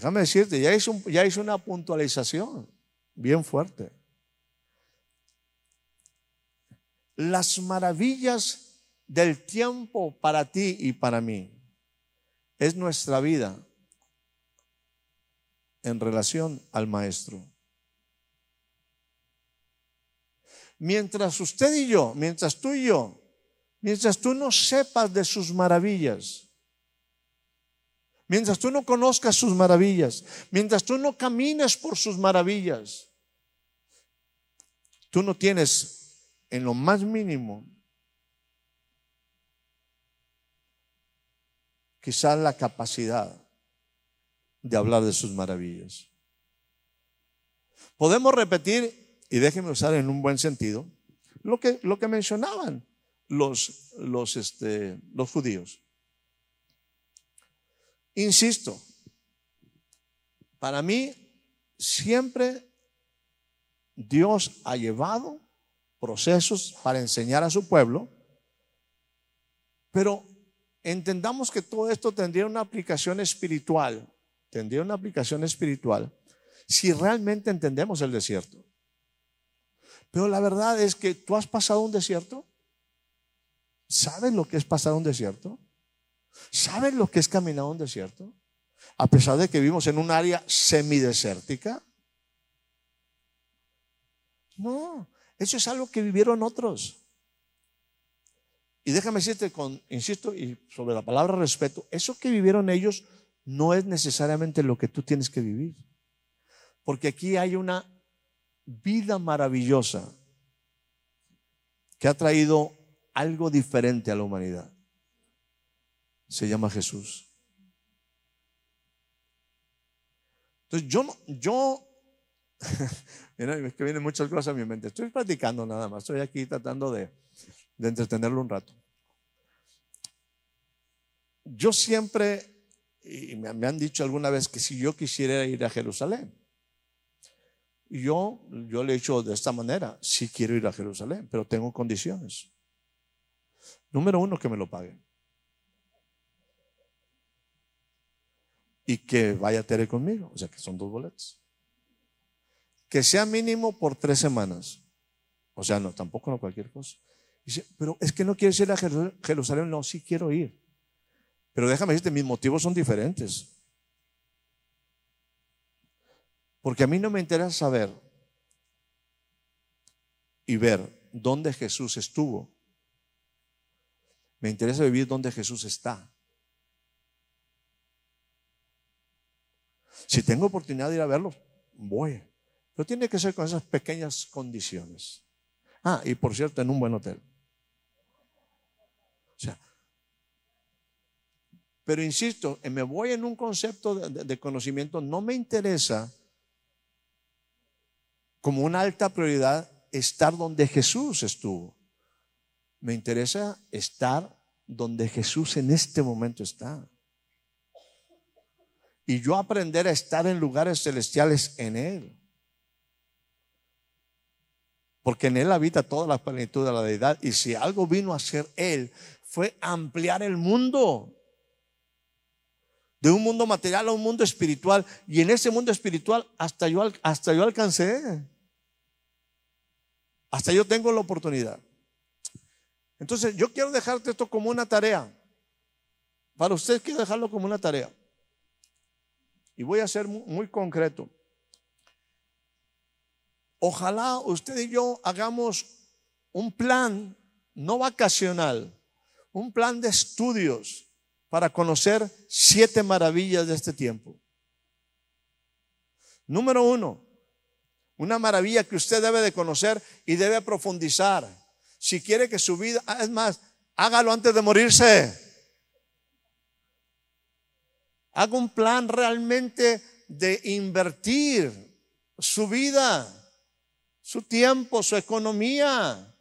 Déjame decirte, ya hizo, ya hizo una puntualización bien fuerte. Las maravillas del tiempo para ti y para mí es nuestra vida en relación al Maestro. Mientras usted y yo, mientras tú y yo, mientras tú no sepas de sus maravillas, mientras tú no conozcas sus maravillas, mientras tú no camines por sus maravillas, tú no tienes en lo más mínimo quizás la capacidad de hablar de sus maravillas. Podemos repetir, y déjenme usar en un buen sentido, lo que, lo que mencionaban los, los, este, los judíos. Insisto, para mí siempre Dios ha llevado procesos para enseñar a su pueblo, pero entendamos que todo esto tendría una aplicación espiritual, tendría una aplicación espiritual si realmente entendemos el desierto. Pero la verdad es que tú has pasado un desierto. ¿Sabes lo que es pasar un desierto? ¿Saben lo que es caminar un desierto? A pesar de que vivimos en un área semidesértica. No, eso es algo que vivieron otros. Y déjame decirte, con, insisto, y sobre la palabra respeto, eso que vivieron ellos no es necesariamente lo que tú tienes que vivir. Porque aquí hay una vida maravillosa que ha traído algo diferente a la humanidad se llama Jesús. Entonces yo, yo, mira, es que vienen muchas cosas a mi mente. Estoy platicando nada más, estoy aquí tratando de, de entretenerlo un rato. Yo siempre, y me, me han dicho alguna vez que si yo quisiera ir a Jerusalén, yo, yo le he dicho de esta manera, sí quiero ir a Jerusalén, pero tengo condiciones. Número uno, que me lo paguen. Y que vaya Tere conmigo. O sea que son dos boletos. Que sea mínimo por tres semanas. O sea, no, tampoco no cualquier cosa. Dice, pero es que no quieres ir a Jerusalén. No, sí quiero ir. Pero déjame decirte, mis motivos son diferentes. Porque a mí no me interesa saber y ver dónde Jesús estuvo. Me interesa vivir donde Jesús está. Si tengo oportunidad de ir a verlo, voy. Pero tiene que ser con esas pequeñas condiciones. Ah, y por cierto, en un buen hotel. O sea, pero insisto, me voy en un concepto de, de conocimiento, no me interesa como una alta prioridad estar donde Jesús estuvo. Me interesa estar donde Jesús en este momento está y yo aprender a estar en lugares celestiales en Él. Porque en Él habita toda la plenitud de la deidad. Y si algo vino a hacer Él, fue ampliar el mundo. De un mundo material a un mundo espiritual. Y en ese mundo espiritual hasta yo, hasta yo alcancé. Hasta yo tengo la oportunidad. Entonces yo quiero dejarte esto como una tarea. Para usted quiero dejarlo como una tarea. Y voy a ser muy concreto. Ojalá usted y yo hagamos un plan no vacacional, un plan de estudios para conocer siete maravillas de este tiempo. Número uno, Una maravilla que usted debe de conocer y debe profundizar. Si quiere que su vida, es más, hágalo antes de morirse. Haga un plan realmente de invertir su vida, su tiempo, su economía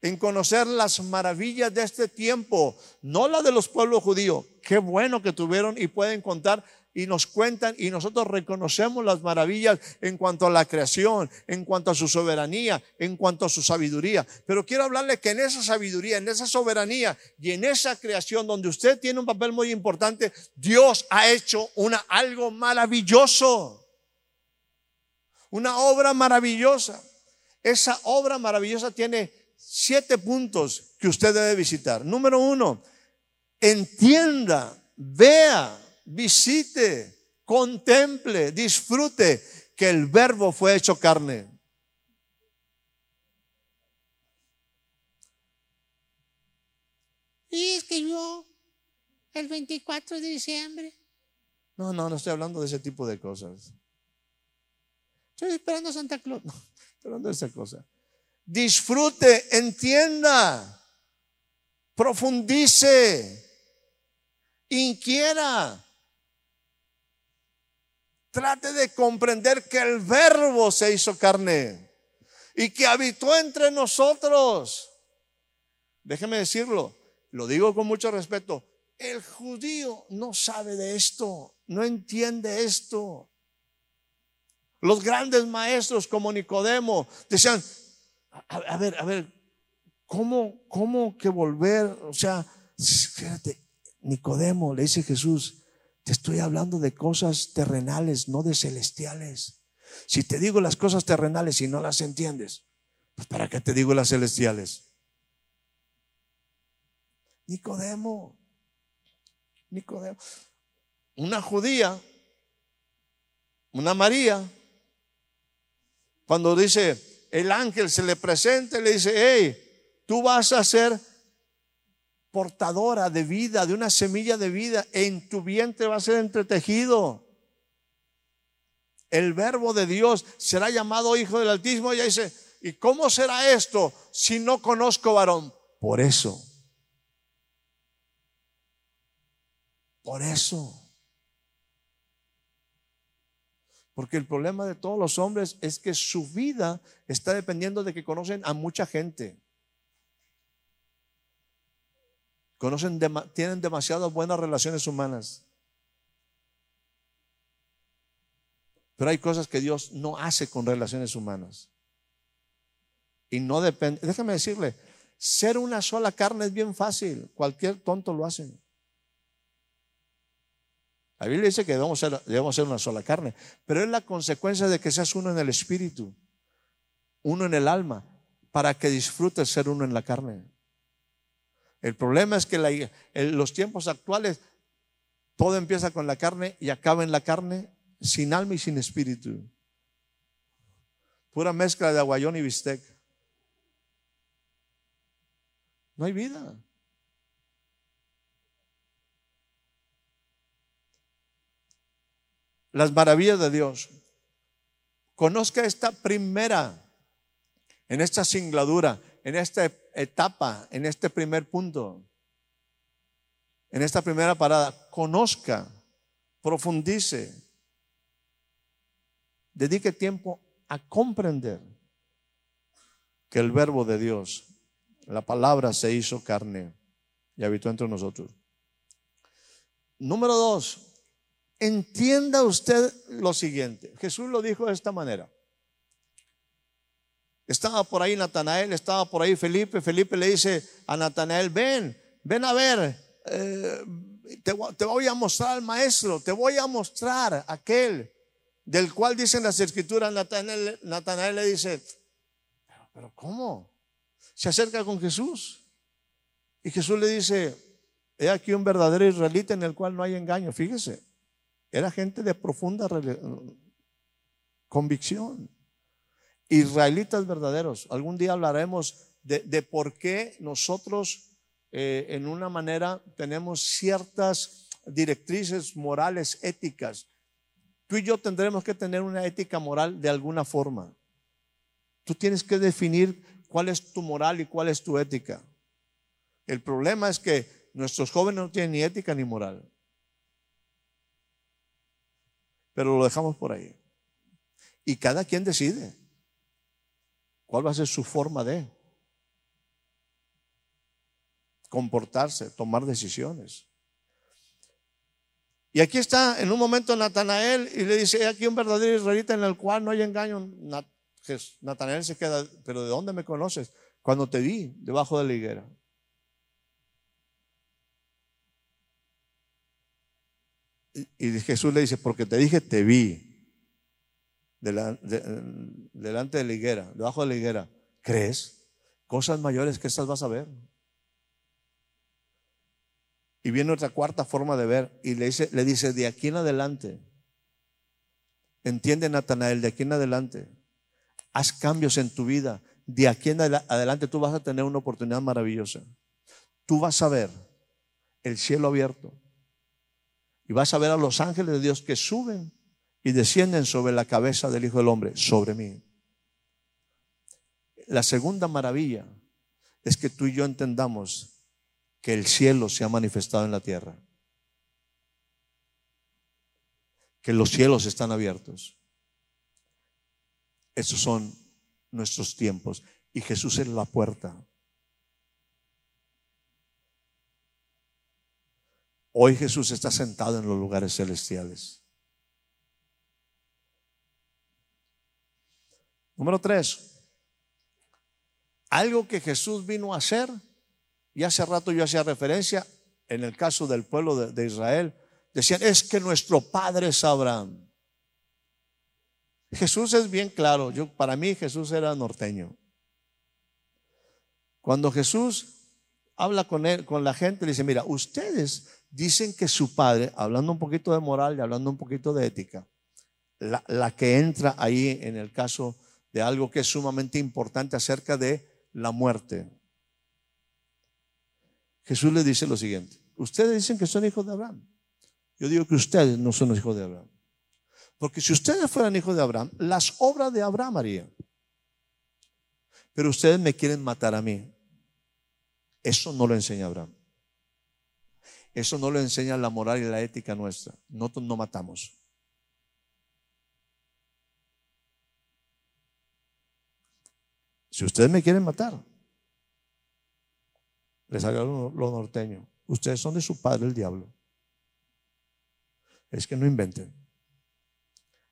en conocer las maravillas de este tiempo, no la de los pueblos judíos. Qué bueno que tuvieron y pueden contar y nos cuentan y nosotros reconocemos las maravillas en cuanto a la creación, en cuanto a su soberanía, en cuanto a su sabiduría. Pero quiero hablarle que en esa sabiduría, en esa soberanía y en esa creación donde usted tiene un papel muy importante, Dios ha hecho una algo maravilloso. Una obra maravillosa. Esa obra maravillosa tiene siete puntos que usted debe visitar. Número uno, entienda, vea, visite, contemple, disfrute que el verbo fue hecho carne. Y es que yo, el 24 de diciembre. No, no, no estoy hablando de ese tipo de cosas. Estoy esperando a Santa Claus. No, estoy hablando de esa cosa disfrute, entienda, profundice, inquiera. Trate de comprender que el verbo se hizo carne y que habitó entre nosotros. Déjeme decirlo, lo digo con mucho respeto, el judío no sabe de esto, no entiende esto. Los grandes maestros como Nicodemo decían, a, ver, a ver, ¿cómo, ¿cómo que volver? O sea, fíjate, Nicodemo, le dice Jesús, te estoy hablando de cosas terrenales, no de celestiales. Si te digo las cosas terrenales y no las entiendes, pues ¿para qué te digo las celestiales? Nicodemo, Nicodemo, una judía, una María, cuando dice, el ángel se le presenta y le dice, hey, tú vas a ser portadora de vida, de una semilla de vida, en tu vientre va a ser entretejido. El verbo de Dios será llamado Hijo del Altísimo. Y dice, ¿y cómo será esto si no conozco varón? Por eso. Por eso. Porque el problema de todos los hombres es que su vida está dependiendo de que conocen a mucha gente. Conocen, tienen demasiadas buenas relaciones humanas. Pero hay cosas que Dios no hace con relaciones humanas. Y no depende. Déjame decirle, ser una sola carne es bien fácil. Cualquier tonto lo hace. La Biblia dice que debemos ser, debemos ser una sola carne, pero es la consecuencia de que seas uno en el espíritu, uno en el alma, para que disfrutes ser uno en la carne. El problema es que en los tiempos actuales todo empieza con la carne y acaba en la carne sin alma y sin espíritu. Pura mezcla de aguayón y bistec. No hay vida. las maravillas de Dios. Conozca esta primera, en esta singladura, en esta etapa, en este primer punto, en esta primera parada. Conozca, profundice, dedique tiempo a comprender que el verbo de Dios, la palabra se hizo carne y habitó entre nosotros. Número dos, Entienda usted lo siguiente. Jesús lo dijo de esta manera. Estaba por ahí Natanael, estaba por ahí Felipe. Felipe le dice a Natanael, ven, ven a ver, eh, te, voy a mostrar al maestro, te voy a mostrar aquel del cual dicen las escrituras. Natanael, Natanael le dice, pero, pero ¿cómo? Se acerca con Jesús. Y Jesús le dice, he aquí un verdadero israelita en el cual no hay engaño. Fíjese. Era gente de profunda convicción. Israelitas verdaderos. Algún día hablaremos de, por qué nosotros eh, en una manera tenemos ciertas directrices morales, éticas. Tú y yo tendremos que tener una ética moral de alguna forma. Tú tienes que definir cuál es tu moral y cuál es tu ética. El problema es que nuestros jóvenes no tienen ni ética ni moral. Pero lo dejamos por ahí. Y cada quien decide cuál va a ser su forma de comportarse, tomar decisiones. Y aquí está en un momento Natanael y le dice, aquí un verdadero israelita en el cual no hay engaño. Natanael se queda, pero ¿de dónde me conoces? Cuando te vi debajo de la higuera. Y, Jesús le dice, porque te dije, te vi delante de la higuera, debajo de la higuera. ¿Crees? Cosas mayores que estas vas a ver. Y viene otra cuarta forma de ver y le dice, le dice de aquí en adelante, entiende Natanael, de aquí en adelante, haz cambios en tu vida. De aquí en adelante tú vas a tener una oportunidad maravillosa. Tú vas a ver el cielo abierto y vas a ver a los ángeles de Dios que suben y descienden sobre la cabeza del Hijo del Hombre, sobre mí. La segunda maravilla es que tú y yo entendamos que el cielo se ha manifestado en la tierra. Que los cielos están abiertos. Esos son nuestros tiempos. Y Jesús es la puerta. Hoy Jesús está sentado en los lugares celestiales. Número tres. Algo que Jesús vino a hacer y hace rato yo hacía referencia, en el caso del pueblo de, Israel, decían, es que nuestro padre es Abraham. Jesús es bien claro, yo, para mí Jesús era norteño. Cuando Jesús habla con, con la gente, le dice, mira, ustedes dicen que su padre, hablando un poquito de moral y hablando un poquito de ética, la, la que entra ahí en el caso de algo que es sumamente importante acerca de la muerte, Jesús le dice lo siguiente, ustedes dicen que son hijos de Abraham. Yo digo que ustedes no son hijos de Abraham. Porque si ustedes fueran hijos de Abraham, las obras de Abraham harían. Pero ustedes me quieren matar a mí. Eso no lo enseña Abraham. Eso no lo enseña la moral y la ética nuestra. Nosotros no matamos. Si ustedes me quieren matar, les haga lo, norteño. Ustedes son de su padre el diablo. Es que no inventen.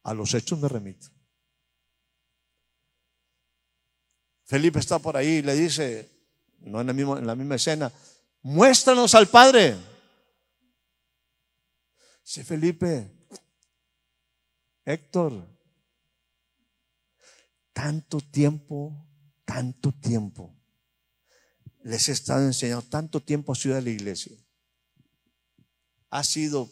A los hechos me remito. Felipe está por ahí y le dice, no en, el mismo, en la misma escena, muéstranos al Padre. Dice Felipe, Héctor, tanto tiempo, tanto tiempo les he estado enseñando tanto tiempo a Ciudad de la Iglesia. Ha sido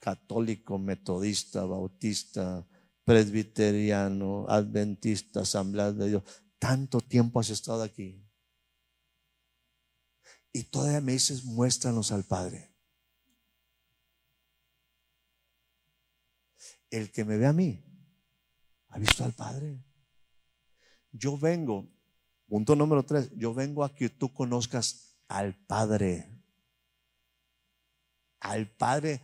católico, metodista, bautista, presbiteriano, adventista, asamblea de Dios. Tanto tiempo has estado aquí. Y todavía me dices, muéstranos al Padre. El que me ve a mí, ha visto al Padre. Yo vengo Punto número tres, yo vengo a que tú conozcas al Padre. Al Padre,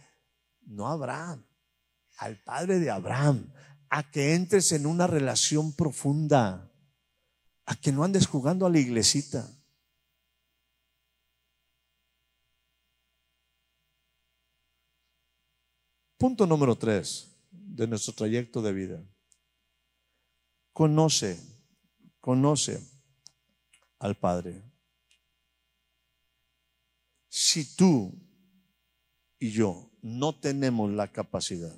no Abraham, al Padre de Abraham. A que entres en una relación profunda. A que no andes jugando a la iglesita. Punto número tres de nuestro trayecto de vida. Conoce, conoce al Padre. Si tú y yo no tenemos la capacidad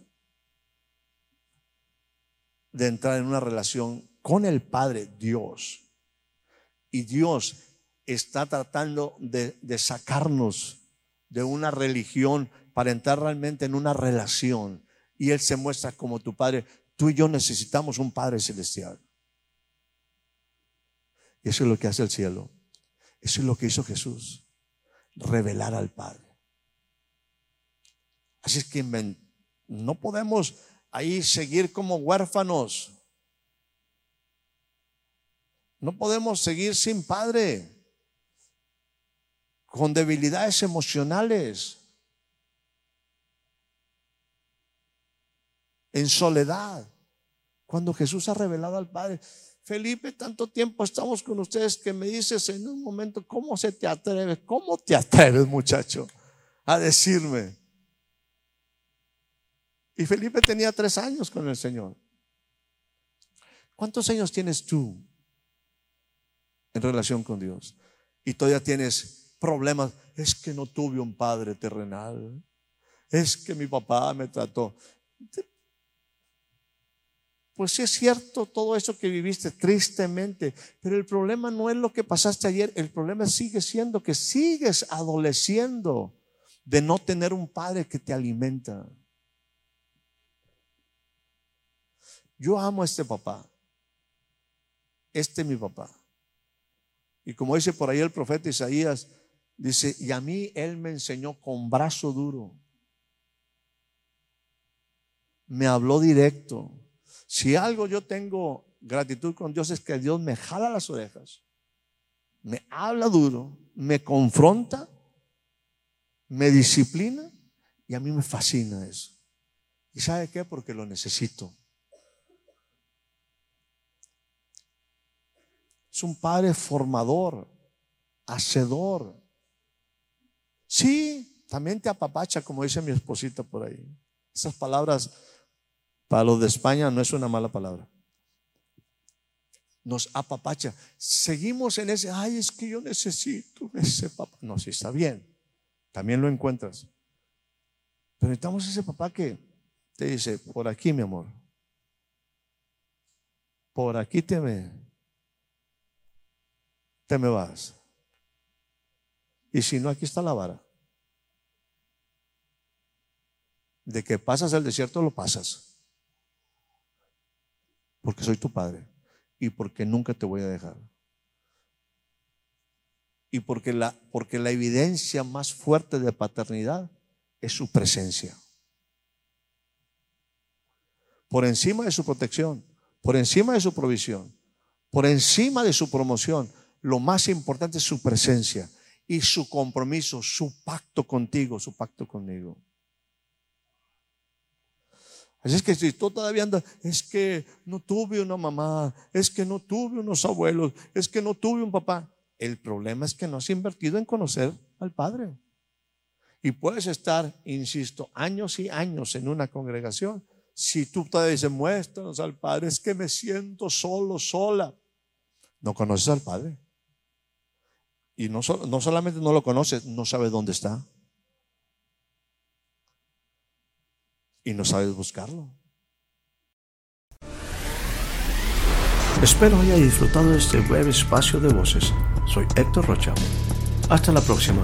de entrar en una relación con el Padre Dios, y Dios está tratando de, sacarnos de una religión para entrar realmente en una relación, y Él se muestra como tu Padre, tú y yo necesitamos un Padre celestial. Eso es lo que hace el cielo. Eso es lo que hizo Jesús. Revelar al Padre. Así es que No podemos ahí seguir como huérfanos. No podemos seguir sin padre, con debilidades emocionales, en soledad. Cuando Jesús ha revelado al Padre, Felipe, tanto tiempo estamos con ustedes que me dices en un momento, ¿cómo se te atreve? ¿Cómo te atreves, muchacho, a decirme? Y Felipe tenía tres años con el Señor. ¿Cuántos años tienes tú en relación con Dios? Y todavía tienes problemas. Es que no tuve un padre terrenal. Es que mi papá me trató. Pues sí es cierto todo eso que viviste tristemente, pero el problema no es lo que pasaste ayer, el problema sigue siendo que sigues adoleciendo de no tener un padre que te alimenta. Yo amo a este papá. Este es mi papá. Y como dice por ahí el profeta Isaías, dice, y a mí él me enseñó con brazo duro. Me habló directo. Si algo yo tengo gratitud con Dios es que Dios me jala las orejas, me habla duro, me confronta, me disciplina y a mí me fascina eso. ¿Y sabe qué? Porque lo necesito. Es un padre formador, hacedor. Sí, también te apapacha, como dice mi esposita por ahí. Esas palabras para los de España no es una mala palabra. Nos apapacha. Seguimos en ese, ay, es que yo necesito ese papá. No, sí está bien. También lo encuentras. Pero necesitamos ese papá que te dice, por aquí, mi amor. Por aquí te me, te me vas. Y si no, aquí está la vara. De que pasas el desierto, lo pasas. Porque soy tu padre. Y porque nunca te voy a dejar. Y porque la, porque la evidencia más fuerte de paternidad es su presencia. Por encima de su protección, por encima de su provisión, por encima de su promoción, lo más importante es su presencia y su compromiso, su pacto contigo, su pacto conmigo. Así es que si tú todavía andas, es que no tuve una mamá, es que no tuve unos abuelos, es que no tuve un papá. El problema es que no has invertido en conocer al Padre. Y puedes estar, insisto, años y años en una congregación. Si tú todavía dices, muéstranos al Padre, es que me siento solo, sola. No conoces al Padre. Y no, no solamente no lo conoces, no sabes dónde está. Y no sabes buscarlo. Espero haya disfrutado de este breve espacio de voces. Soy Héctor Rocha. Hasta la próxima.